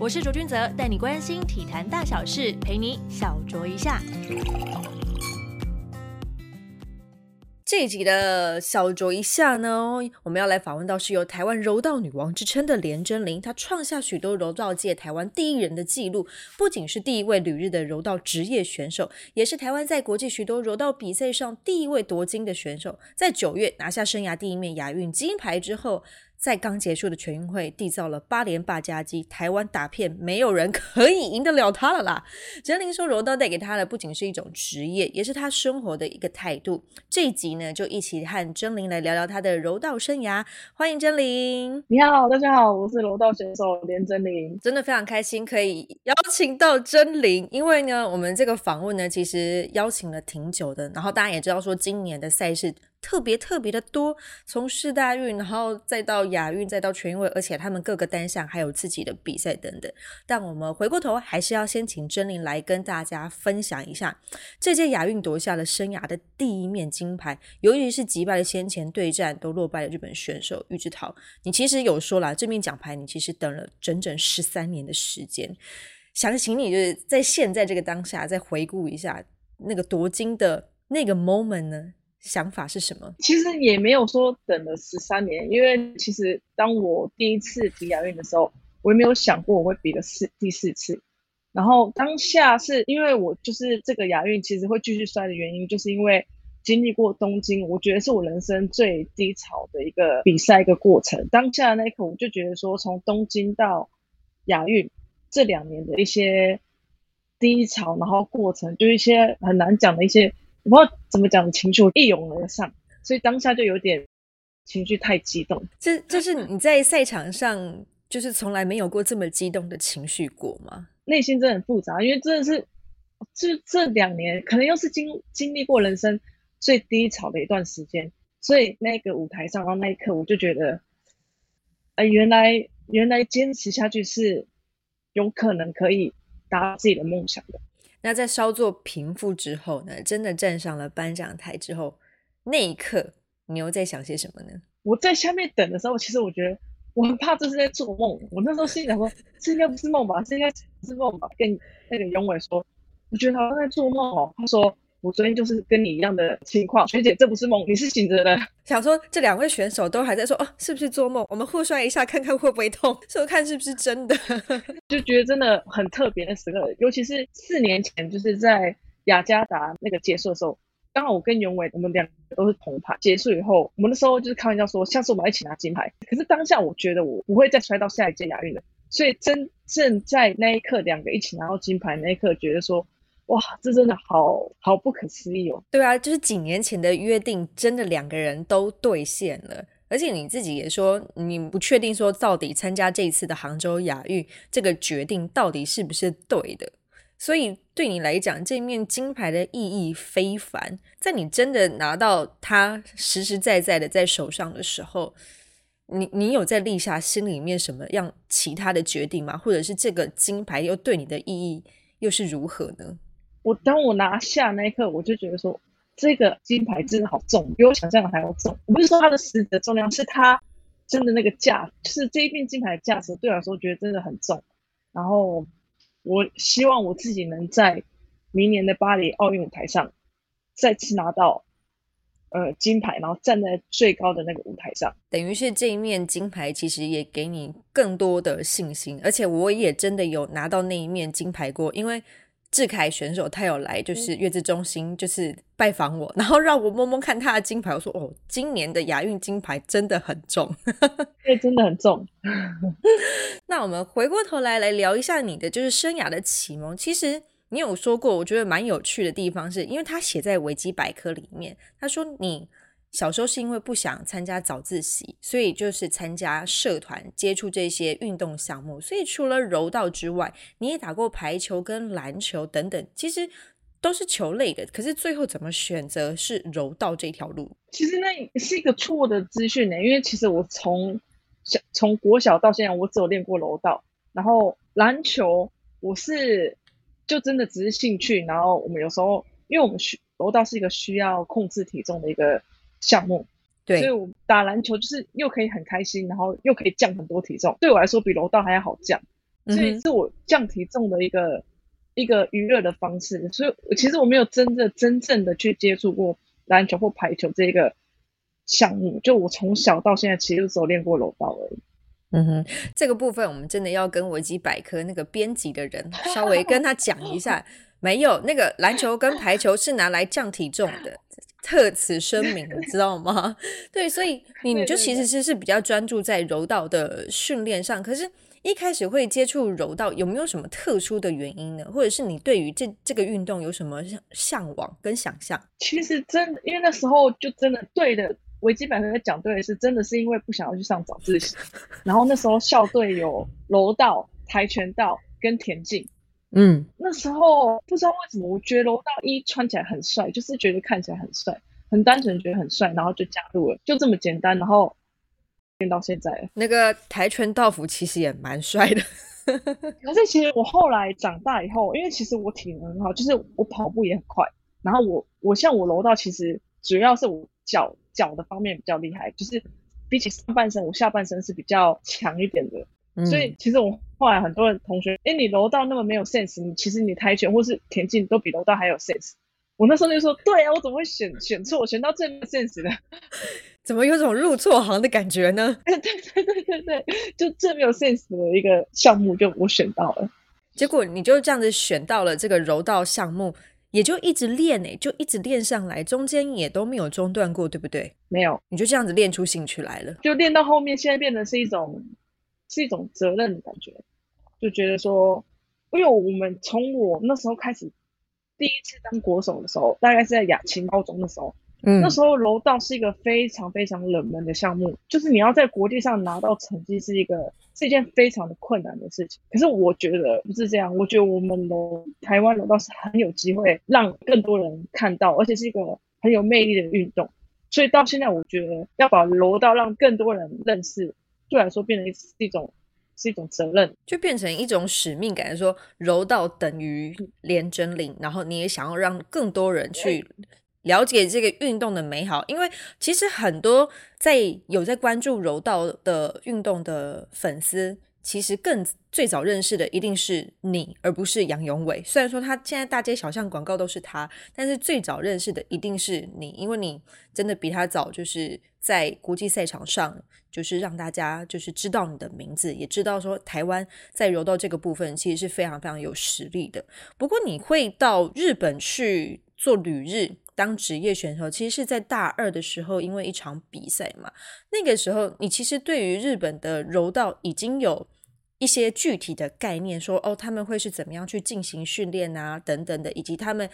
我是卓君泽，带你关心体坛大小事，陪你小酌一下。这一集的小酌一下呢，我们要来访问到是由台湾柔道女王之称的连真玲，她创下许多柔道界台湾第一人的纪录，不仅是第一位旅日的柔道职业选手，也是台湾在国际许多柔道比赛上第一位夺金的选手。在九月拿下生涯第一面亚运金牌之后。在刚结束的全运会缔造了八连霸佳绩，台湾打片没有人可以赢得了他了啦。真灵说，柔道带给他的不仅是一种职业，也是他生活的一个态度。这一集呢，就一起和真灵来聊聊他的柔道生涯。欢迎真灵，你好，大家好，我是柔道选手连真灵，真的非常开心可以邀请到真灵，因为呢，我们这个访问呢，其实邀请了挺久的，然后大家也知道说，今年的赛事。特别特别的多，从世大运，然后再到亚运，再到全运会，而且他们各个单项还有自己的比赛等等。但我们回过头，还是要先请真灵来跟大家分享一下这届亚运夺下了生涯的第一面金牌，尤其是击败了先前对战都落败的日本选手玉志桃。你其实有说了，这面奖牌你其实等了整整十三年的时间。想请你就是在现在这个当下，再回顾一下那个夺金的那个 moment 呢？想法是什么？其实也没有说等了十三年，因为其实当我第一次比亚运的时候，我也没有想过我会比个四第四次。然后当下是因为我就是这个亚运其实会继续摔的原因，就是因为经历过东京，我觉得是我人生最低潮的一个比赛一个过程。当下那一刻，我就觉得说，从东京到亚运这两年的一些低潮，然后过程就一些很难讲的一些。我不知道怎么讲，情绪一涌而上，所以当下就有点情绪太激动。这这是你在赛场上就是从来没有过这么激动的情绪过吗？内心真的很复杂，因为真的是这这两年可能又是经经历过人生最低潮的一段时间，所以那个舞台上，然后那一刻我就觉得，哎，原来原来坚持下去是有可能可以达到自己的梦想的。那在稍作平复之后呢？真的站上了颁奖台之后，那一刻你又在想些什么呢？我在下面等的时候，其实我觉得我很怕这是在做梦。我那时候心里想说，这应该不是梦吧？这应该不是梦吧？跟那个永伟说，我觉得好像在做梦哦。他说。我昨天就是跟你一样的情况，学姐，这不是梦，你是醒着的。想说这两位选手都还在说，哦，是不是做梦？我们互摔一下，看看会不会痛，说看是不是真的。就觉得真的很特别的时刻，尤其是四年前，就是在雅加达那个结束的时候，刚好我跟永伟，我们两个都是铜牌。结束以后，我们那时候就是开玩笑说，下次我们一起拿金牌。可是当下我觉得我不会再摔到下一届亚运了，所以真正在那一刻，两个一起拿到金牌那一刻，觉得说。哇，这真的好好不可思议哦！对啊，就是几年前的约定，真的两个人都兑现了。而且你自己也说，你不确定说到底参加这一次的杭州亚运这个决定到底是不是对的。所以对你来讲，这面金牌的意义非凡。在你真的拿到它实实在在的在手上的时候，你你有在立下心里面什么样其他的决定吗？或者是这个金牌又对你的意义又是如何呢？我当我拿下那一刻，我就觉得说，这个金牌真的好重，比我想象的还要重。我不是说它的实质重量，是它真的那个价，是这一面金牌的价值，对我来说觉得真的很重。然后我希望我自己能在明年的巴黎奥运舞台上再次拿到呃金牌，然后站在最高的那个舞台上。等于是这一面金牌其实也给你更多的信心，而且我也真的有拿到那一面金牌过，因为。志凯选手他有来，就是月子中心，就是拜访我，然后让我摸摸看他的金牌。我说：“哦，今年的亚运金牌真的很重，对，真的很重。”那我们回过头来来聊一下你的就是生涯的启蒙。其实你有说过，我觉得蛮有趣的地方，是因为他写在维基百科里面，他说你。小时候是因为不想参加早自习，所以就是参加社团，接触这些运动项目。所以除了柔道之外，你也打过排球跟篮球等等，其实都是球类的。可是最后怎么选择是柔道这条路？其实那是一个错的资讯呢，因为其实我从小从国小到现在，我只有练过柔道，然后篮球我是就真的只是兴趣。然后我们有时候，因为我们需柔道是一个需要控制体重的一个。项目，对，所以我打篮球就是又可以很开心，然后又可以降很多体重，对我来说比柔道还要好降。所以是我降体重的一个一个娱乐的方式。所以其实我没有真的真正的去接触过篮球或排球这个项目，就我从小到现在其实只有练过柔道而已。嗯哼，这个部分我们真的要跟维基百科那个编辑的人稍微跟他讲一下，没有那个篮球跟排球是拿来降体重的，特此声明，你知道吗？对，所以你你就其实是是比较专注在柔道的训练上，可是一开始会接触柔道，有没有什么特殊的原因呢？或者是你对于这这个运动有什么向向往跟想象？其实真的因为那时候就真的对的。维基百科在讲对的是，真的是因为不想要去上早自习，然后那时候校队有柔道、跆拳道跟田径，嗯，那时候不知道为什么，我觉得柔道一穿起来很帅，就是觉得看起来很帅，很单纯觉得很帅，然后就加入了，就这么简单，然后练到现在。那个跆拳道服其实也蛮帅的，可是其实我后来长大以后，因为其实我体能很好，就是我跑步也很快，然后我我像我柔道其实主要是我脚。脚的方面比较厉害，就是比起上半身，我下半身是比较强一点的。所以其实我后来很多人同学，哎，你柔道那么没有 sense，你其实你跆拳或是田径都比柔道还有 sense。我那时候就说，对啊，我怎么会选选错，选到最没 sense 的？怎么有种入错行的感觉呢？对对对对对，就最没有 sense 的一个项目，就我选到了。结果你就这样子选到了这个柔道项目。也就一直练诶，就一直练上来，中间也都没有中断过，对不对？没有，你就这样子练出兴趣来了，就练到后面，现在变得是一种是一种责任的感觉，就觉得说，因为我们从我那时候开始第一次当国手的时候，大概是在亚青高中的时候。嗯，那时候柔道是一个非常非常冷门的项目，就是你要在国际上拿到成绩是一个是一件非常的困难的事情。可是我觉得不是这样，我觉得我们柔台湾柔道是很有机会让更多人看到，而且是一个很有魅力的运动。所以到现在，我觉得要把柔道让更多人认识，对来说变成是一种是一种责任，就变成一种使命感，说柔道等于连真领，然后你也想要让更多人去。了解这个运动的美好，因为其实很多在有在关注柔道的运动的粉丝，其实更最早认识的一定是你，而不是杨永伟。虽然说他现在大街小巷广告都是他，但是最早认识的一定是你，因为你真的比他早，就是在国际赛场上，就是让大家就是知道你的名字，也知道说台湾在柔道这个部分其实是非常非常有实力的。不过你会到日本去做旅日。当职业选手，其实是在大二的时候，因为一场比赛嘛。那个时候，你其实对于日本的柔道已经有一些具体的概念，说哦，他们会是怎么样去进行训练啊，等等的，以及他们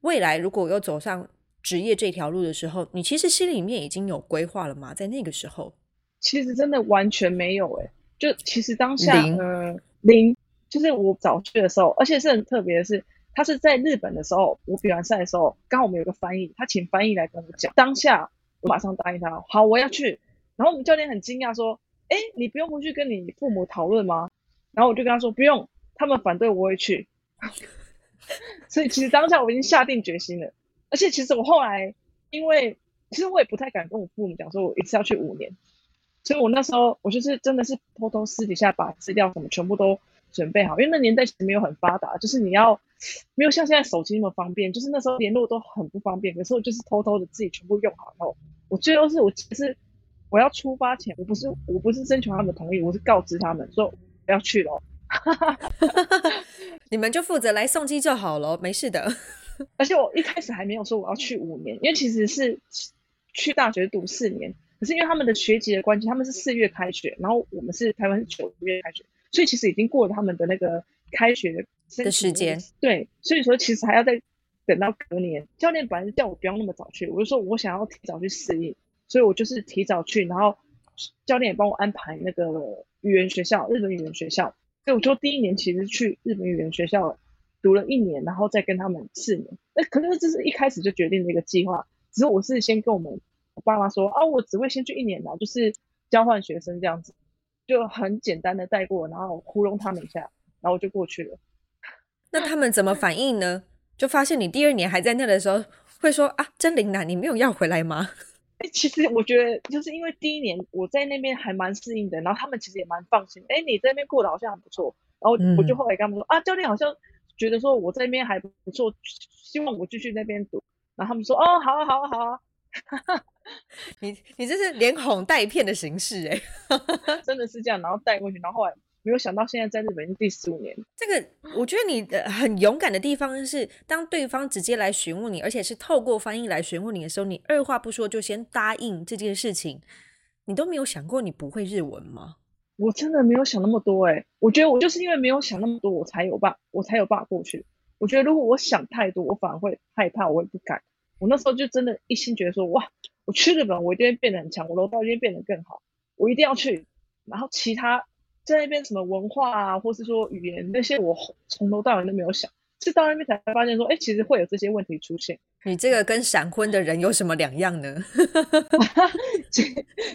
未来如果要走上职业这条路的时候，你其实心里面已经有规划了吗？在那个时候，其实真的完全没有诶，就其实当下呃零，就是我早去的时候，而且是很特别的是。他是在日本的时候，我比完赛的时候，刚好我们有个翻译，他请翻译来跟我讲。当下我马上答应他，好，我要去。然后我们教练很惊讶说：“哎，你不用回去跟你父母讨论吗？”然后我就跟他说：“不用，他们反对我会去。”所以其实当下我已经下定决心了。而且其实我后来，因为其实我也不太敢跟我父母讲，说我一次要去五年。所以我那时候我就是真的是偷偷私底下把资料什么全部都准备好，因为那年代其实没有很发达，就是你要。没有像现在手机那么方便，就是那时候联络都很不方便。可是我就是偷偷的自己全部用好，后我最后是我其实我要出发前，我不是我不是征求他们的同意，我是告知他们说我要去了，你们就负责来送机就好了，没事的。而且我一开始还没有说我要去五年，因为其实是去大学读四年，可是因为他们的学籍的关系，他们是四月开学，然后我们是台湾是九月开学，所以其实已经过了他们的那个开学的。的时间对，所以说其实还要再等到隔年。教练本来是叫我不要那么早去，我就说我想要提早去适应，所以我就是提早去，然后教练也帮我安排那个语言学校，日本语言学校。所以我就第一年其实去日本语言学校读了一年，然后再跟他们四年。那可能这是一开始就决定的一个计划，只是我是先跟我们我爸妈说啊，我只会先去一年的，就是交换学生这样子，就很简单的带过，然后糊弄他们一下，然后我就过去了。那他们怎么反应呢？就发现你第二年还在那的时候，会说啊，真灵呐，你没有要回来吗？哎，其实我觉得就是因为第一年我在那边还蛮适应的，然后他们其实也蛮放心。哎，你在那边过得好像很不错，然后我就后来跟他们说啊，教练好像觉得说我在那边还不错，希望我继续那边读。然后他们说哦，好啊，好啊，好啊。你你这是连哄带骗的形式哎，真的是这样，然后带过去，然后后来没有想到现在在日本第十五年。这个我觉得你的很勇敢的地方是，当对方直接来询问你，而且是透过翻译来询问你的时候，你二话不说就先答应这件事情，你都没有想过你不会日文吗？我真的没有想那么多哎，我觉得我就是因为没有想那么多，我才有办，我才有办法过去。我觉得如果我想太多，我反而会害怕，我会不敢。我那时候就真的一心觉得说，哇，我去日本，我一定会变得很强，我楼道一定变得更好，我一定要去。然后其他在那边什么文化啊，或是说语言那些，我从头到尾都没有想，是到那边才发现说，哎，其实会有这些问题出现。你这个跟闪婚的人有什么两样呢？其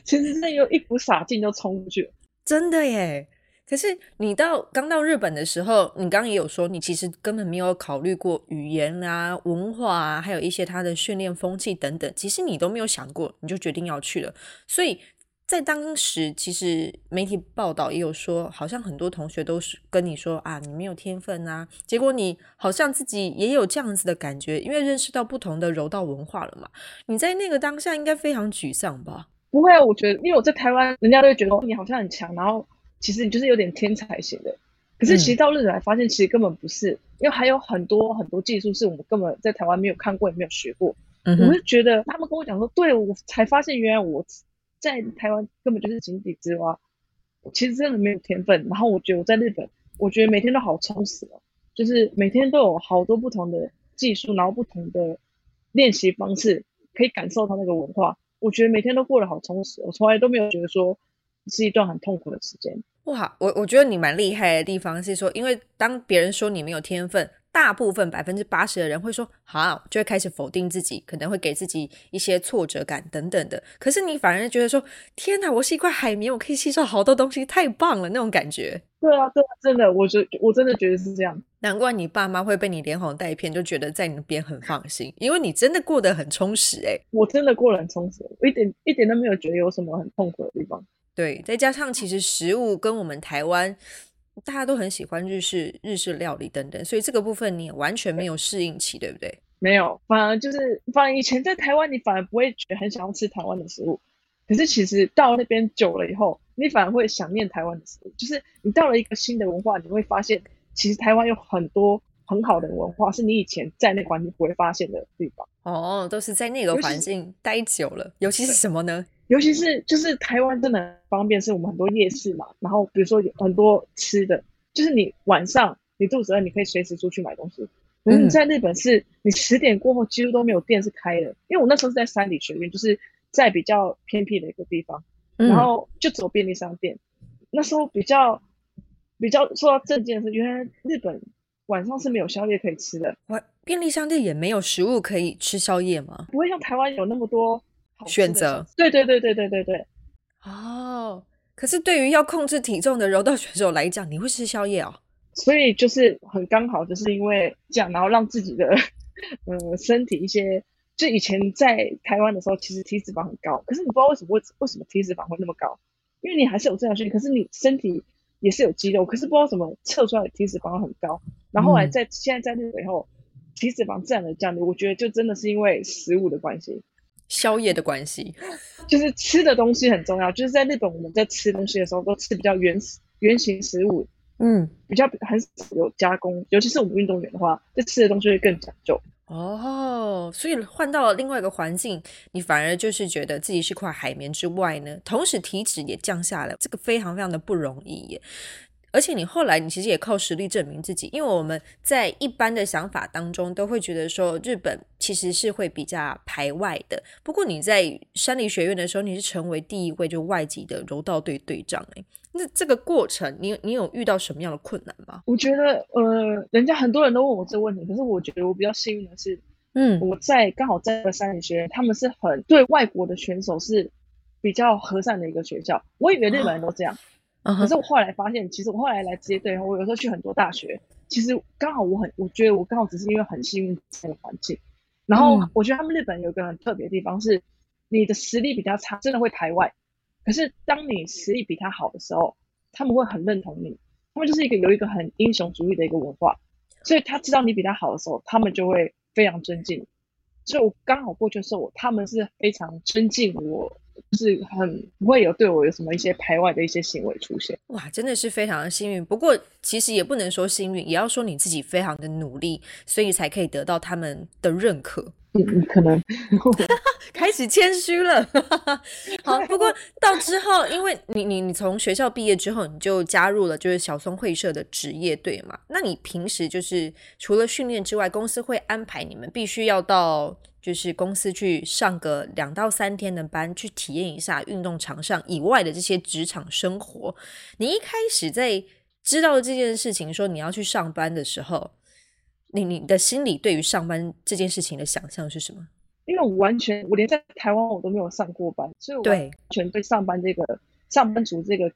其实那有一股傻劲就冲出去了，真的耶。可是你到刚到日本的时候，你刚刚也有说，你其实根本没有考虑过语言啊、文化啊，还有一些他的训练风气等等，其实你都没有想过，你就决定要去了。所以在当时，其实媒体报道也有说，好像很多同学都是跟你说啊，你没有天分啊。结果你好像自己也有这样子的感觉，因为认识到不同的柔道文化了嘛。你在那个当下应该非常沮丧吧？不会啊，我觉得，因为我在台湾，人家都会觉得你好像很强，然后。其实你就是有点天才型的，可是其实到日本来发现，其实根本不是，因为还有很多很多技术是我们根本在台湾没有看过也没有学过。嗯我就觉得他们跟我讲说，对我才发现原来我在台湾根本就是井底之蛙，我其实真的没有天分。然后我觉得我在日本，我觉得每天都好充实哦，就是每天都有好多不同的技术，然后不同的练习方式，可以感受到那个文化。我觉得每天都过得好充实，我从来都没有觉得说是一段很痛苦的时间。哇，我我觉得你蛮厉害的地方是说，因为当别人说你没有天分，大部分百分之八十的人会说好，就会开始否定自己，可能会给自己一些挫折感等等的。可是你反而觉得说，天哪，我是一块海绵，我可以吸收好多东西，太棒了那种感觉。对啊，对啊，真的，我觉我真的觉得是这样。难怪你爸妈会被你连哄带骗，就觉得在你那边很放心，因为你真的过得很充实。哎，我真的过得很充实，我一点一点都没有觉得有什么很痛苦的地方。对，再加上其实食物跟我们台湾大家都很喜欢日式日式料理等等，所以这个部分你也完全没有适应期，对不对？没有，反而就是反而以前在台湾，你反而不会觉得很想要吃台湾的食物，可是其实到那边久了以后，你反而会想念台湾的食物。就是你到了一个新的文化，你会发现其实台湾有很多很好的文化，是你以前在那个环境不会发现的地方。哦，都是在那个环境待久了，尤其是什么呢？尤其是就是台湾真的很方便，是我们很多夜市嘛，然后比如说有很多吃的，就是你晚上你肚子饿，你可以随时出去买东西。可是你，在日本是你十点过后几乎都没有店是开的，因为我那时候是在山里学院，就是在比较偏僻的一个地方，然后就走便利商店。那时候比较比较说到正经的是，原来日本晚上是没有宵夜可以吃的，晚便利商店也没有食物可以吃宵夜吗？不会像台湾有那么多。选择对对对对对对对。哦，可是对于要控制体重的柔道选手来讲，你会吃宵夜哦，所以就是很刚好，就是因为这样，然后让自己的呃身体一些，就以前在台湾的时候，其实体脂肪很高，可是你不知道为什么会为什么体脂肪会那么高，因为你还是有这样训练，可是你身体也是有肌肉，可是不知道怎么测出来体脂肪很高，然后来在现在在日本以后，体脂肪自然的降低，我觉得就真的是因为食物的关系。宵夜的关系，就是吃的东西很重要。就是在日本，我们在吃东西的时候都吃比较原始、原型食物，嗯，比较很少有加工。尤其是我们运动员的话，这吃的东西会更讲究。哦，所以换到了另外一个环境，你反而就是觉得自己是块海绵之外呢，同时体脂也降下来，这个非常非常的不容易耶。而且你后来，你其实也靠实力证明自己，因为我们在一般的想法当中都会觉得说，日本其实是会比较排外的。不过你在山梨学院的时候，你是成为第一位就外籍的柔道队队长，哎，那这个过程，你你有遇到什么样的困难吗？我觉得，呃，人家很多人都问我这个问题，可是我觉得我比较幸运的是，嗯，我在刚好在山梨学院，他们是很对外国的选手是比较和善的一个学校。我以为日本人都这样。可是我后来发现，其实我后来来职业队，我有时候去很多大学，其实刚好我很，我觉得我刚好只是因为很幸运这个环境。然后我觉得他们日本有一个很特别的地方是，你的实力比较差，真的会排外。可是当你实力比他好的时候，他们会很认同你。他们就是一个有一个很英雄主义的一个文化，所以他知道你比他好的时候，他们就会非常尊敬。所以我刚好过去的时候，他们是非常尊敬我。就是很不会有对我有什么一些排外的一些行为出现，哇，真的是非常的幸运。不过其实也不能说幸运，也要说你自己非常的努力，所以才可以得到他们的认可。嗯，可能 开始谦虚了。好，不过 到之后，因为你你你从学校毕业之后，你就加入了就是小松会社的职业队嘛。那你平时就是除了训练之外，公司会安排你们必须要到。就是公司去上个两到三天的班，去体验一下运动场上以外的这些职场生活。你一开始在知道这件事情，说你要去上班的时候，你你的心里对于上班这件事情的想象是什么？因为我完全，我连在台湾我都没有上过班，所以我完全对上班这个上班族这个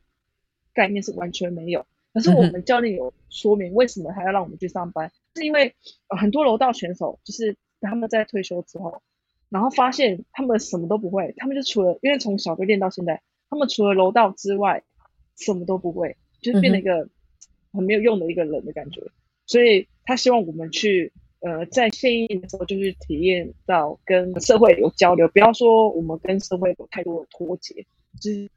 概念是完全没有。可是我们教练有说明，为什么还要让我们去上班，是因为很多柔道选手就是。他们在退休之后，然后发现他们什么都不会，他们就除了因为从小就练到现在，他们除了柔道之外什么都不会，就是变成一个很没有用的一个人的感觉。所以他希望我们去呃在现役的时候，就是体验到跟社会有交流，不要说我们跟社会有太多的脱节，就是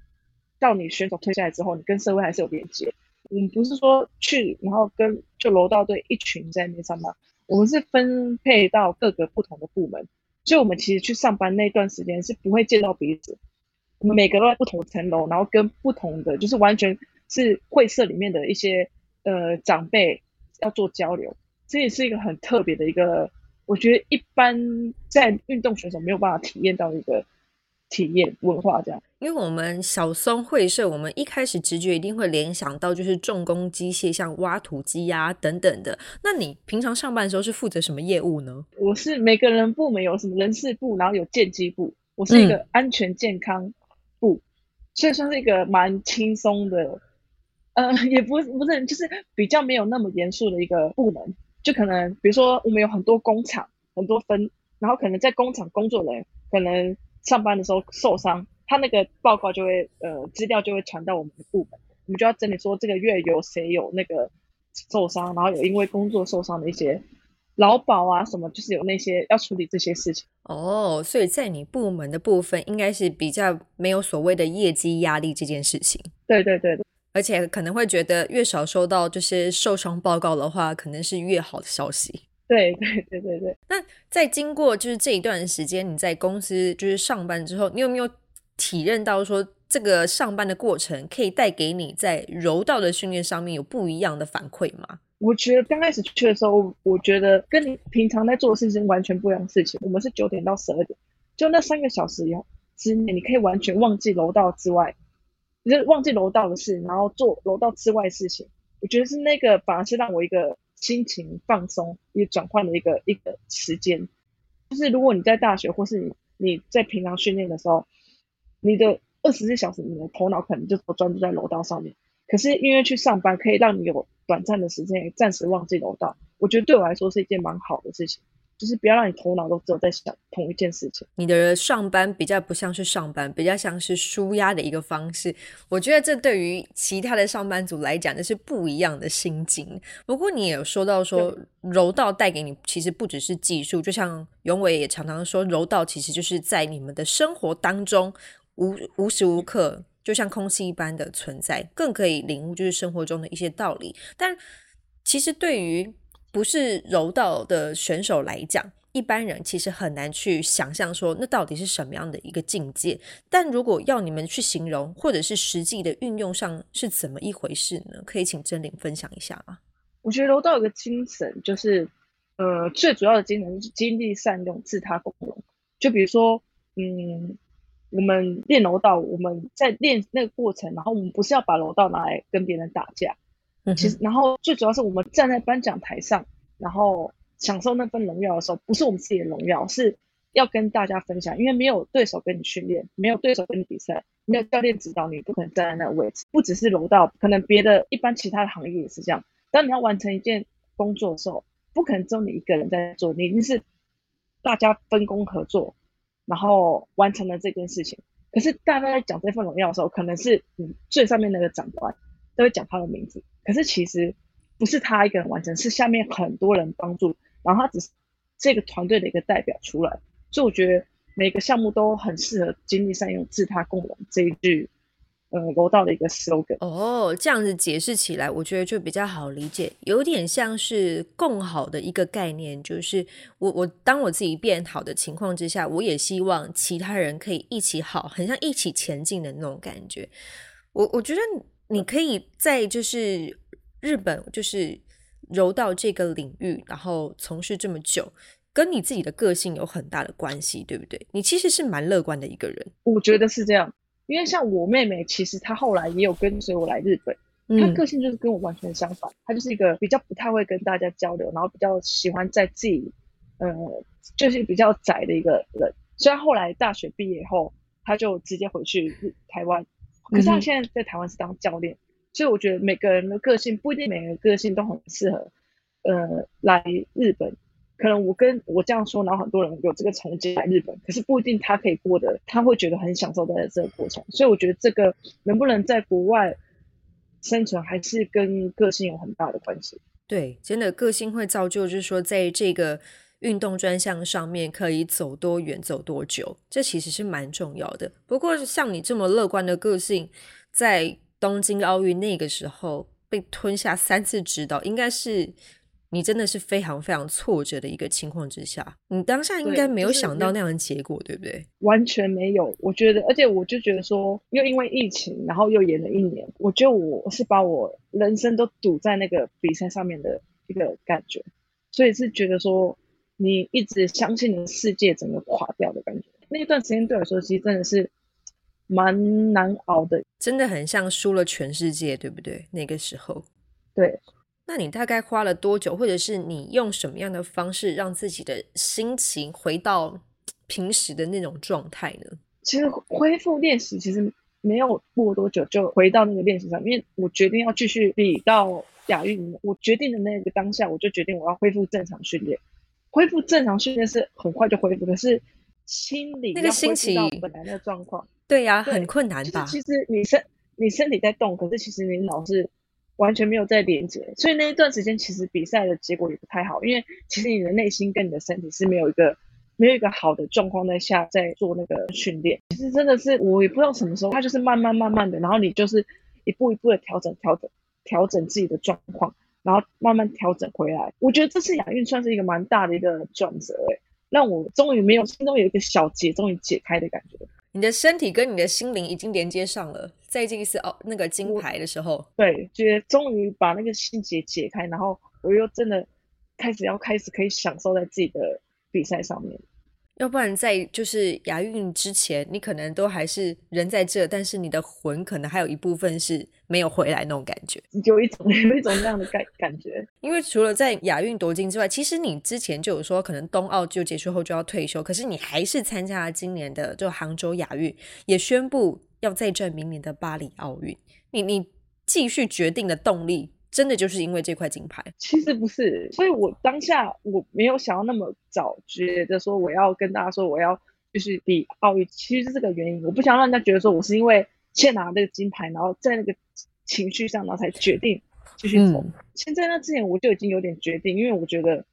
到你选手退下来之后，你跟社会还是有连接。我们不是说去然后跟就柔道队一群在那上班。我们是分配到各个不同的部门，所以我们其实去上班那段时间是不会见到彼此。我们每个都在不同层楼，然后跟不同的就是完全是会社里面的一些呃长辈要做交流，这也是一个很特别的一个，我觉得一般在运动选手没有办法体验到一个。体验文化这样，因为我们小松会社，我们一开始直觉一定会联想到就是重工机械，像挖土机呀等等的。那你平常上班的时候是负责什么业务呢？我是每个人部门有什么人事部，然后有建机部，我是一个安全健康部，所以算是一个蛮轻松的，呃，也不不是，就是比较没有那么严肃的一个部门。就可能比如说我们有很多工厂，很多分，然后可能在工厂工作的人可能。上班的时候受伤，他那个报告就会呃资料就会传到我们的部门，我们就要整理说这个月有谁有那个受伤，然后有因为工作受伤的一些劳保啊什么，就是有那些要处理这些事情。哦，所以在你部门的部分应该是比较没有所谓的业绩压力这件事情。对对对，而且可能会觉得越少收到这些受伤报告的话，可能是越好的消息。对 对对对对。那在经过就是这一段时间，你在公司就是上班之后，你有没有体认到说这个上班的过程可以带给你在柔道的训练上面有不一样的反馈吗？我觉得刚开始去的时候，我觉得跟你平常在做的事情完全不一样的事情。我们是九点到十二点，就那三个小时以后之内，你可以完全忘记柔道之外，就是忘记柔道的事，然后做柔道之外的事情。我觉得是那个反而是让我一个。心情放松，也转换的一个一个时间，就是如果你在大学或是你你在平常训练的时候，你的二十四小时，你的头脑可能就都专注在楼道上面。可是因为去上班，可以让你有短暂的时间暂时忘记楼道，我觉得对我来说是一件蛮好的事情。就是不要让你头脑都只有在想同一件事情。你的上班比较不像是上班，比较像是舒压的一个方式。我觉得这对于其他的上班族来讲，那是不一样的心境。不过你也有说到说，柔道带给你其实不只是技术，就像永伟也常常说，柔道其实就是在你们的生活当中无无时无刻就像空气一般的存在，更可以领悟就是生活中的一些道理。但其实对于不是柔道的选手来讲，一般人其实很难去想象说那到底是什么样的一个境界。但如果要你们去形容，或者是实际的运用上是怎么一回事呢？可以请真玲分享一下吗？我觉得柔道有个精神，就是呃，最主要的精神就是精力善用，自他共荣。就比如说，嗯，我们练柔道，我们在练那个过程，然后我们不是要把柔道拿来跟别人打架。其实，然后最主要是我们站在颁奖台上，然后享受那份荣耀的时候，不是我们自己的荣耀，是要跟大家分享。因为没有对手跟你训练，没有对手跟你比赛，没有教练指导你，不可能站在那个位置。不只是柔道，可能别的一般其他的行业也是这样。当你要完成一件工作的时候，不可能只有你一个人在做，你一定是大家分工合作，然后完成了这件事情。可是大家在讲这份荣耀的时候，可能是你最上面那个长官都会讲他的名字。可是其实不是他一个人完成，是下面很多人帮助，然后他只是这个团队的一个代表出来。所以我觉得每个项目都很适合“精力善用，自他共荣”这一句。呃，楼道的一个 slogan 哦，这样子解释起来，我觉得就比较好理解，有点像是共好的一个概念，就是我我当我自己变好的情况之下，我也希望其他人可以一起好，很像一起前进的那种感觉。我我觉得你可以在就是日本就是柔道这个领域，然后从事这么久，跟你自己的个性有很大的关系，对不对？你其实是蛮乐观的一个人，我觉得是这样。因为像我妹妹，其实她后来也有跟随我来日本，她个性就是跟我完全相反，她就是一个比较不太会跟大家交流，然后比较喜欢在自己，呃，就是比较宅的一个人。虽然后来大学毕业后，她就直接回去台湾，可是他现在在台湾是当教练，所以我觉得每个人的个性不一定每个个性都很适合，呃，来日本。可能我跟我这样说，然后很多人有这个憧憬来日本，可是不一定他可以过得，他会觉得很享受在这个过程。所以我觉得这个能不能在国外生存，还是跟个性有很大的关系。对，真的个性会造就，就是说在这个运动专项上面可以走多远、走多久，这其实是蛮重要的。不过像你这么乐观的个性，在东京奥运那个时候被吞下三次指导，应该是。你真的是非常非常挫折的一个情况之下，你当下应该没有想到那样的结果，对不对？完全没有，我觉得，而且我就觉得说，又因为疫情，然后又延了一年，我觉得我是把我人生都赌在那个比赛上面的一个感觉，所以是觉得说，你一直相信的世界整个垮掉的感觉。那一段时间对我来说，其实真的是蛮难熬的，真的很像输了全世界，对不对？那个时候，对。那你大概花了多久，或者是你用什么样的方式让自己的心情回到平时的那种状态呢？其实恢复练习其实没有过多久就回到那个练习上，因为我决定要继续比到亚运，我决定的那个当下，我就决定我要恢复正常训练。恢复正常训练是很快就恢复，可是心理那个心情本来的状况，对呀，很困难吧？其实你身你身体在动，可是其实你脑是。完全没有在连接，所以那一段时间其实比赛的结果也不太好，因为其实你的内心跟你的身体是没有一个没有一个好的状况在下在做那个训练。其实真的是我也不知道什么时候，它就是慢慢慢慢的，然后你就是一步一步的调整调整调整自己的状况，然后慢慢调整回来。我觉得这次亚运算是一个蛮大的一个转折，哎，让我终于没有心中有一个小结终于解开的感觉。你的身体跟你的心灵已经连接上了，在这一次哦那个金牌的时候，对，觉得终于把那个心结解开，然后我又真的开始要开始可以享受在自己的比赛上面。要不然在就是亚运之前，你可能都还是人在这，但是你的魂可能还有一部分是没有回来那种感觉，有一种 有一种那样的感感觉。因为除了在亚运夺金之外，其实你之前就有说可能冬奥就结束后就要退休，可是你还是参加了今年的就杭州亚运，也宣布要再战明年的巴黎奥运。你你继续决定的动力。真的就是因为这块金牌？其实不是，所以我当下我没有想要那么早觉得说我要跟大家说我要就是比奥运，其实是这个原因，我不想让人家觉得说我是因为先拿那个金牌，然后在那个情绪上，然后才决定继续走。现在那之前我就已经有点决定，因为我觉得，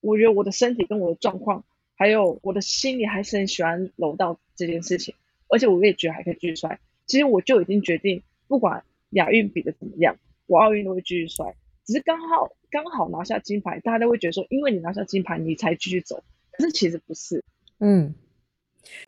我觉得我的身体跟我的状况，还有我的心里还是很喜欢柔道这件事情，而且我也觉得还可以继续摔。其实我就已经决定，不管亚运比的怎么样。我奥运都会继续摔，只是刚好刚好拿下金牌，大家都会觉得说，因为你拿下金牌，你才继续走。可是其实不是，嗯，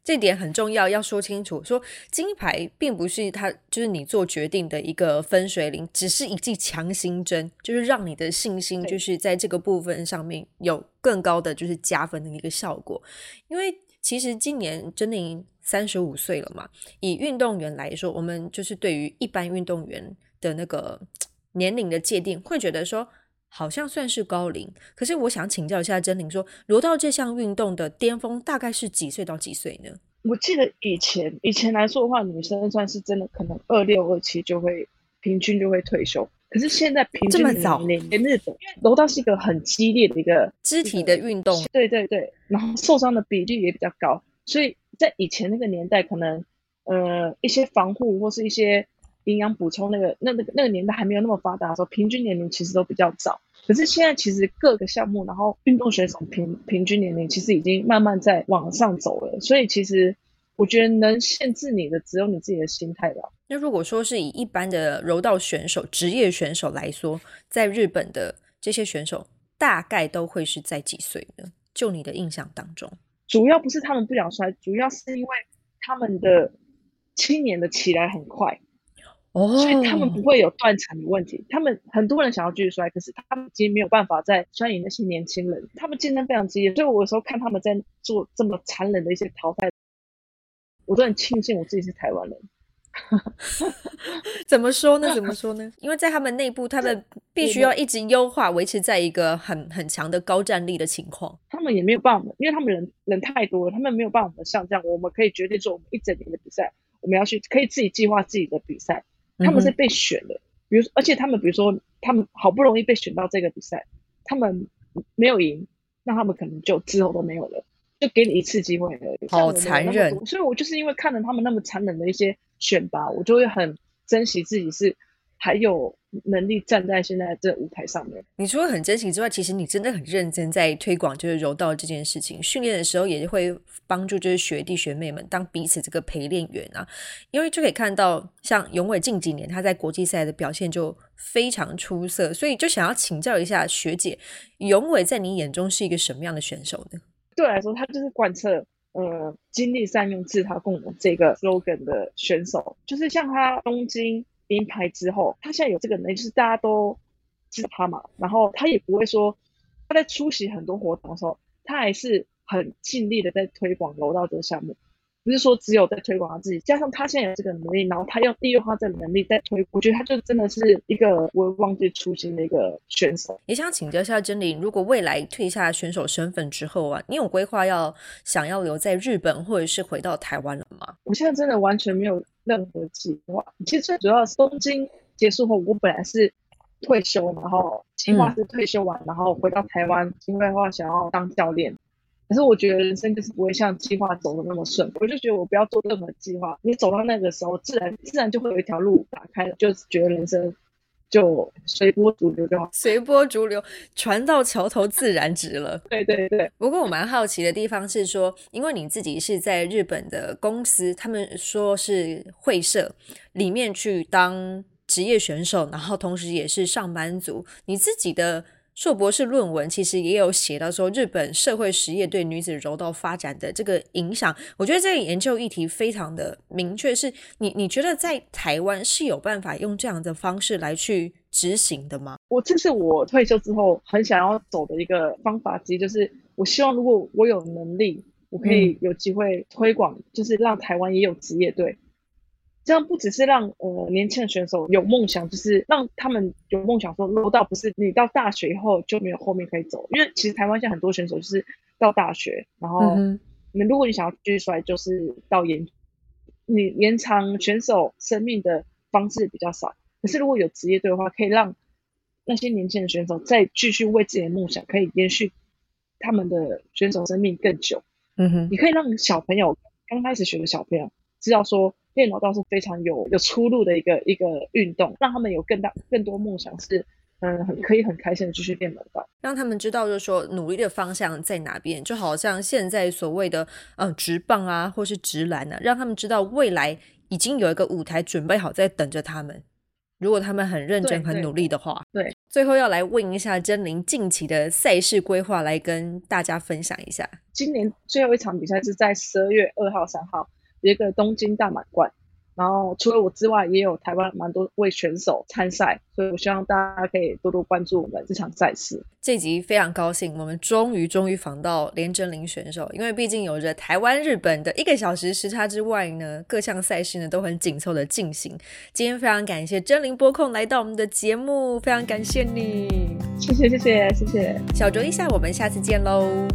这点很重要，要说清楚。说金牌并不是他就是你做决定的一个分水岭，只是一剂强心针，就是让你的信心就是在这个部分上面有更高的就是加分的一个效果。因为其实今年真的三十五岁了嘛，以运动员来说，我们就是对于一般运动员的那个。年龄的界定会觉得说好像算是高龄，可是我想请教一下真玲，说柔道这项运动的巅峰大概是几岁到几岁呢？我记得以前以前来说的话，女生算是真的可能二六二七就会平均就会退休，可是现在平均这么早，连日本柔道是一个很激烈的一个肢体的运动，对对对，然后受伤的比例也比较高，所以在以前那个年代，可能呃一些防护或是一些。营养补充那个那那个那个年代还没有那么发达的时候，平均年龄其实都比较早。可是现在其实各个项目，然后运动选手平平均年龄其实已经慢慢在往上走了。所以其实我觉得能限制你的只有你自己的心态了。那如果说是以一般的柔道选手、职业选手来说，在日本的这些选手大概都会是在几岁呢？就你的印象当中，主要不是他们不想摔，主要是因为他们的青年的起来很快。哦，所以他们不会有断层的问题。他们很多人想要继续摔，可是他们已经没有办法再摔赢那些年轻人。他们竞争非常激烈，所以我有时候看他们在做这么残忍的一些淘汰，我都很庆幸我自己是台湾人。怎么说呢？怎么说呢？因为在他们内部，他们必须要一直优化，维持在一个很很强的高战力的情况。他们也没有办法，因为他们人人太多了，他们没有办法像这样，我们可以决定做我们一整年的比赛，我们要去可以自己计划自己的比赛。他们是被选的，比如，而且他们比如说，他们好不容易被选到这个比赛，他们没有赢，那他们可能就之后都没有了，就给你一次机会而已。好残忍！所以我就是因为看了他们那么残忍的一些选拔，我就会很珍惜自己是。还有能力站在现在这舞台上面。你除了很珍惜之外，其实你真的很认真在推广就是柔道这件事情。训练的时候也会帮助就是学弟学妹们当彼此这个陪练员啊。因为就可以看到，像永伟近几年他在国际赛的表现就非常出色，所以就想要请教一下学姐，永伟在你眼中是一个什么样的选手呢？对我来说，他就是贯彻呃精力善用、自他共荣这个 slogan 的选手，就是像他东京。名牌之后，他现在有这个能力，就是大家都知道他嘛。然后他也不会说他在出席很多活动的时候，他还是很尽力的在推广柔道这个项目。不是说只有在推广他自己，加上他现在有这个能力，然后他要利用他这个能力在推，我觉得他就真的是一个不会忘记初心的一个选手。也想请教一下真理，如果未来退下选手身份之后啊，你有规划要想要留在日本或者是回到台湾了吗？我现在真的完全没有任何计划。其实最主要是东京结束后，我本来是退休，然后计划是退休完，然后回到台湾，因为的话想要当教练。可是我觉得人生就是不会像计划走的那么顺，我就觉得我不要做任何计划，你走到那个时候，自然自然就会有一条路打开了，就觉得人生就随波逐流就好，随波逐流，船到桥头自然直了。对对对。不过我蛮好奇的地方是说，因为你自己是在日本的公司，他们说是会社里面去当职业选手，然后同时也是上班族，你自己的。硕博士论文其实也有写到说，日本社会实业对女子柔道发展的这个影响。我觉得这个研究议题非常的明确，是你你觉得在台湾是有办法用这样的方式来去执行的吗？我这是我退休之后很想要走的一个方法之一，就是我希望如果我有能力，我可以有机会推广，就是让台湾也有职业队。这样不只是让呃年轻的选手有梦想，就是让他们有梦想。说落到不是你到大学以后就没有后面可以走，因为其实台湾现在很多选手就是到大学，然后你如果你想要继续出来，就是到延你延长选手生命的方式比较少。可是如果有职业队的话，可以让那些年轻的选手再继续为自己的梦想，可以延续他们的选手生命更久。嗯哼，你可以让小朋友刚开始学的小朋友知道说。练柔道是非常有有出路的一个一个运动，让他们有更大更多梦想，是嗯很可以很开心的继续练柔道，让他们知道就是说努力的方向在哪边，就好像现在所谓的嗯直棒啊或是直篮啊，让他们知道未来已经有一个舞台准备好在等着他们。如果他们很认真很努力的话，对。最后要来问一下真灵近期的赛事规划，来跟大家分享一下。今年最后一场比赛是在十二月二号、三号。一个东京大满贯，然后除了我之外，也有台湾蛮多位选手参赛，所以我希望大家可以多多关注我们这场赛事。这集非常高兴，我们终于终于访到连真玲选手，因为毕竟有着台湾、日本的一个小时时差之外呢，各项赛事呢都很紧凑的进行。今天非常感谢真玲播控来到我们的节目，非常感谢你，谢谢谢谢谢谢，小酌一下，我们下次见喽。